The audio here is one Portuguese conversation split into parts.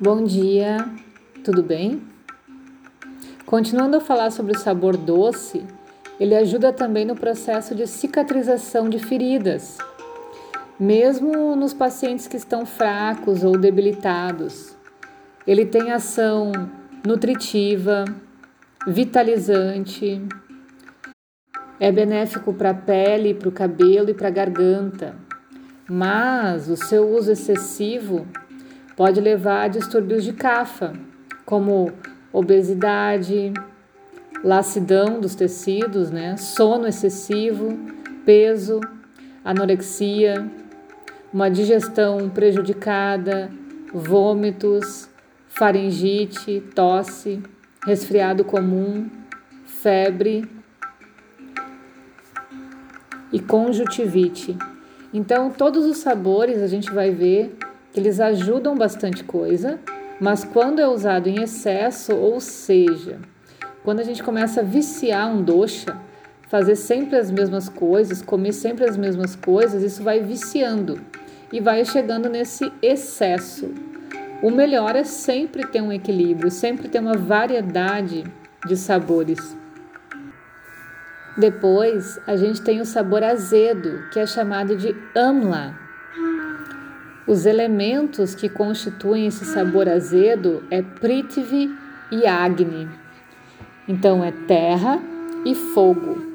Bom dia, tudo bem? Continuando a falar sobre o sabor doce, ele ajuda também no processo de cicatrização de feridas, mesmo nos pacientes que estão fracos ou debilitados. Ele tem ação nutritiva, vitalizante, é benéfico para a pele, para o cabelo e para a garganta, mas o seu uso excessivo pode levar a distúrbios de cafa, como obesidade, lacidão dos tecidos, né? sono excessivo, peso, anorexia, uma digestão prejudicada, vômitos, faringite, tosse, resfriado comum, febre e conjuntivite. Então, todos os sabores a gente vai ver eles ajudam bastante coisa, mas quando é usado em excesso, ou seja, quando a gente começa a viciar um doxa, fazer sempre as mesmas coisas, comer sempre as mesmas coisas, isso vai viciando e vai chegando nesse excesso. O melhor é sempre ter um equilíbrio, sempre ter uma variedade de sabores. Depois, a gente tem o sabor azedo, que é chamado de amla. Os elementos que constituem esse sabor azedo é Prithvi e Agni. Então é terra e fogo.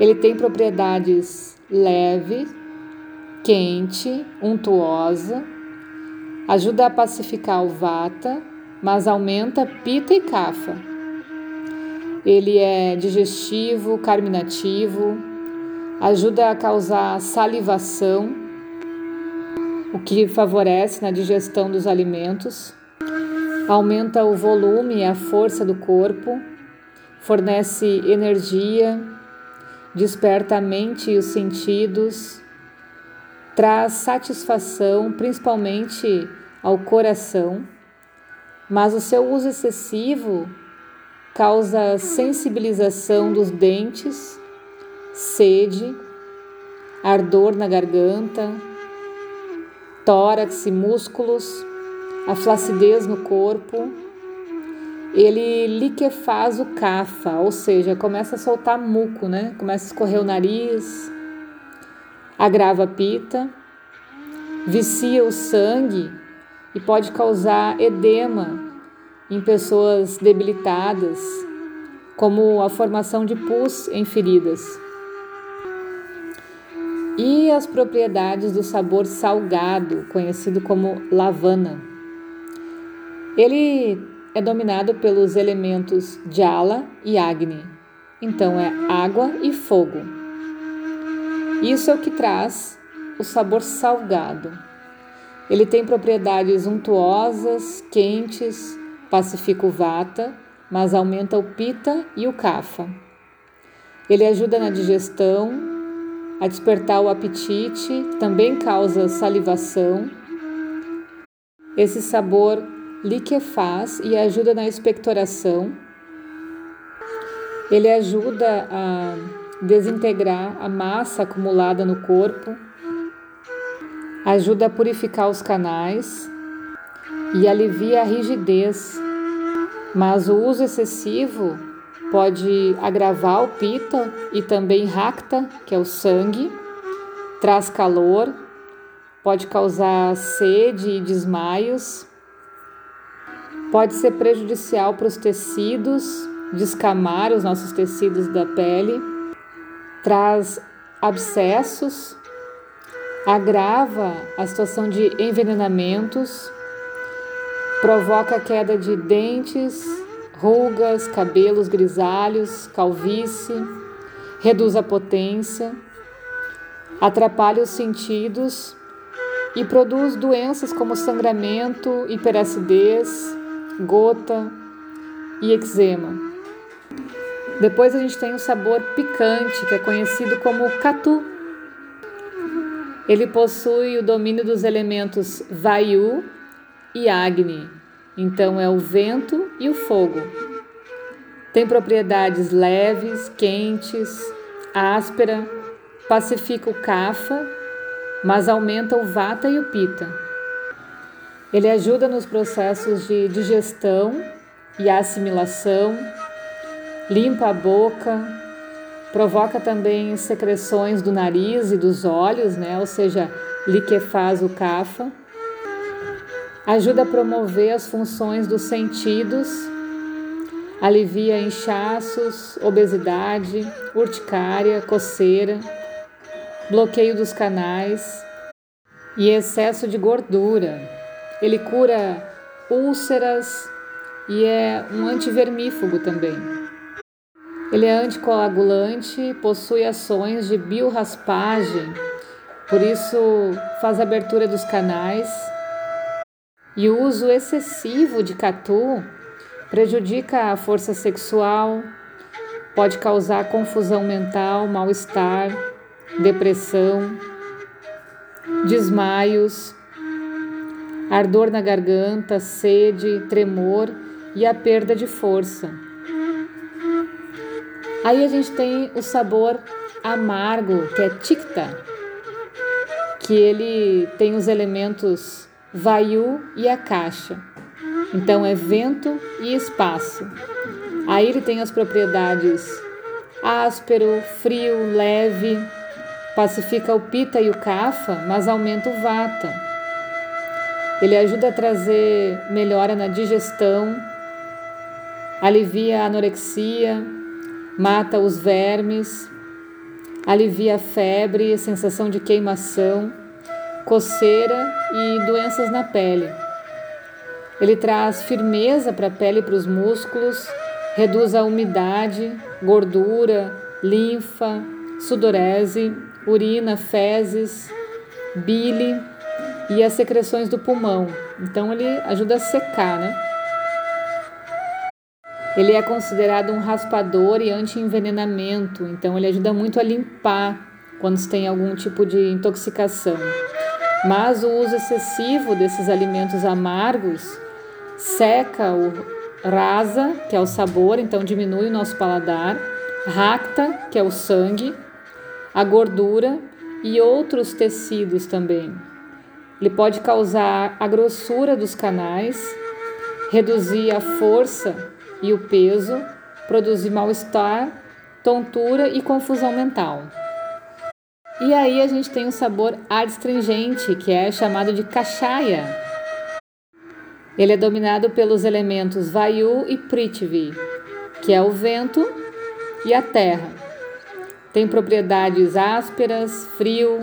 Ele tem propriedades leve, quente, untuosa, ajuda a pacificar o vata, mas aumenta pita e kapha. Ele é digestivo, carminativo, ajuda a causar salivação o que favorece na digestão dos alimentos, aumenta o volume e a força do corpo, fornece energia, desperta a mente e os sentidos, traz satisfação, principalmente ao coração, mas o seu uso excessivo causa sensibilização dos dentes, sede, ardor na garganta, tórax e músculos, a flacidez no corpo. Ele liquefaz o cafa, ou seja, começa a soltar muco, né? Começa a escorrer o nariz, agrava a pita, vicia o sangue e pode causar edema em pessoas debilitadas, como a formação de pus em feridas e as propriedades do sabor salgado, conhecido como lavana. Ele é dominado pelos elementos Jala e Agni, então é água e fogo. Isso é o que traz o sabor salgado. Ele tem propriedades untuosas, quentes, pacifica o vata, mas aumenta o pita e o kapha. Ele ajuda na digestão, a despertar o apetite, também causa salivação. Esse sabor liquefaz e ajuda na expectoração. Ele ajuda a desintegrar a massa acumulada no corpo, ajuda a purificar os canais e alivia a rigidez. Mas o uso excessivo pode agravar o pita e também racta, que é o sangue, traz calor, pode causar sede e desmaios, pode ser prejudicial para os tecidos, descamar os nossos tecidos da pele, traz abscessos, agrava a situação de envenenamentos, provoca queda de dentes, rugas, cabelos grisalhos, calvície, reduz a potência, atrapalha os sentidos e produz doenças como sangramento, hiperacidez, gota e eczema. Depois a gente tem o sabor picante, que é conhecido como catu. Ele possui o domínio dos elementos Vayu e Agni, então é o vento e o fogo. Tem propriedades leves, quentes, áspera, pacifica o kapha, mas aumenta o vata e o pita. Ele ajuda nos processos de digestão e assimilação, limpa a boca, provoca também secreções do nariz e dos olhos, né? ou seja, liquefaz o cafa. Ajuda a promover as funções dos sentidos, alivia inchaços, obesidade, urticária, coceira, bloqueio dos canais e excesso de gordura. Ele cura úlceras e é um antivermífugo também. Ele é anticoagulante, possui ações de biorraspagem, por isso faz abertura dos canais. E o uso excessivo de catu prejudica a força sexual, pode causar confusão mental, mal-estar, depressão, desmaios, ardor na garganta, sede, tremor e a perda de força. Aí a gente tem o sabor amargo, que é tikta, que ele tem os elementos vayu e a caixa. Então é vento e espaço. Aí ele tem as propriedades áspero, frio, leve, pacifica o pita e o kapha, mas aumenta o vata. Ele ajuda a trazer melhora na digestão, alivia a anorexia, mata os vermes, alivia a febre, sensação de queimação, coceira e doenças na pele. Ele traz firmeza para a pele e para os músculos, reduz a umidade, gordura, linfa, sudorese, urina, fezes, bile e as secreções do pulmão. Então ele ajuda a secar, né? Ele é considerado um raspador e anti-envenenamento, então ele ajuda muito a limpar quando se tem algum tipo de intoxicação. Mas o uso excessivo desses alimentos amargos seca o rasa, que é o sabor, então diminui o nosso paladar, racta, que é o sangue, a gordura e outros tecidos também. Ele pode causar a grossura dos canais, reduzir a força e o peso, produzir mal-estar, tontura e confusão mental. E aí a gente tem o sabor adstringente, que é chamado de cachaia. Ele é dominado pelos elementos Vayu e Prithvi, que é o vento e a terra. Tem propriedades ásperas, frio,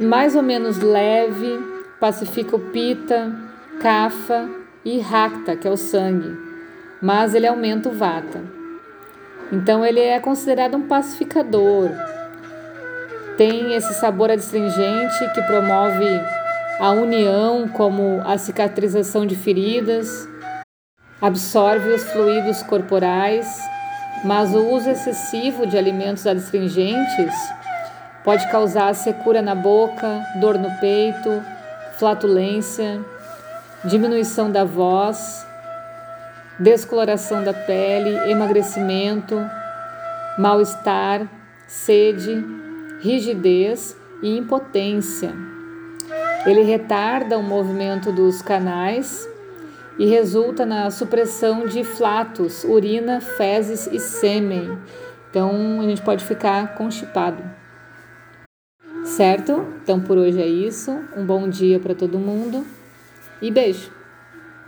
mais ou menos leve, pacifica o pita, kafa e rakta, que é o sangue, mas ele aumenta o vata. Então ele é considerado um pacificador. Tem esse sabor adstringente que promove a união, como a cicatrização de feridas, absorve os fluidos corporais, mas o uso excessivo de alimentos adstringentes Pode causar secura na boca, dor no peito, flatulência, diminuição da voz, descoloração da pele, emagrecimento, mal-estar, sede, rigidez e impotência. Ele retarda o movimento dos canais e resulta na supressão de flatos, urina, fezes e sêmen. Então a gente pode ficar constipado. Certo? Então por hoje é isso. Um bom dia para todo mundo e beijo!